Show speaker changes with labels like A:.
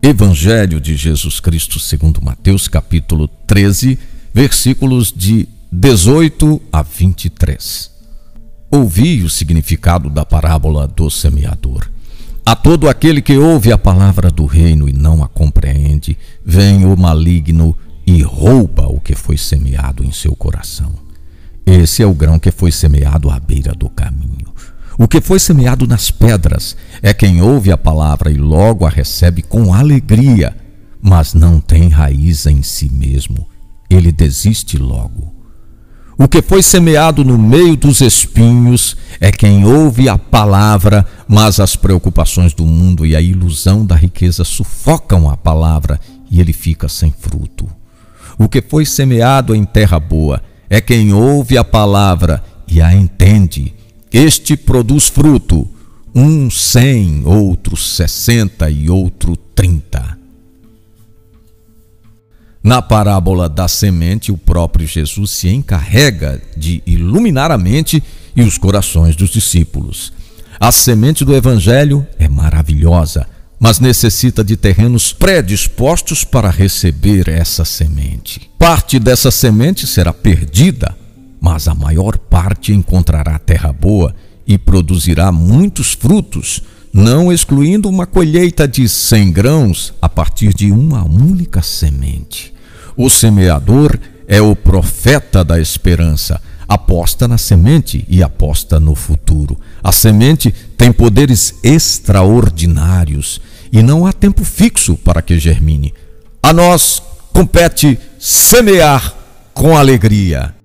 A: Evangelho de Jesus Cristo segundo Mateus, capítulo 13, versículos de 18 a 23. Ouvi o significado da parábola do semeador. A todo aquele que ouve a palavra do reino e não a compreende, vem o maligno e rouba o que foi semeado em seu coração. Esse é o grão que foi semeado à beira do caminho. O que foi semeado nas pedras é quem ouve a palavra e logo a recebe com alegria, mas não tem raiz em si mesmo. Ele desiste logo. O que foi semeado no meio dos espinhos é quem ouve a palavra, mas as preocupações do mundo e a ilusão da riqueza sufocam a palavra e ele fica sem fruto. O que foi semeado em terra boa é quem ouve a palavra e a entende este produz fruto, um cem, outro sessenta e outro trinta. Na parábola da semente, o próprio Jesus se encarrega de iluminar a mente e os corações dos discípulos. A semente do Evangelho é maravilhosa, mas necessita de terrenos predispostos para receber essa semente. Parte dessa semente será perdida mas a maior parte encontrará terra boa e produzirá muitos frutos, não excluindo uma colheita de cem grãos a partir de uma única semente. O semeador é o profeta da esperança, aposta na semente e aposta no futuro. A semente tem poderes extraordinários e não há tempo fixo para que germine. A nós compete semear com alegria.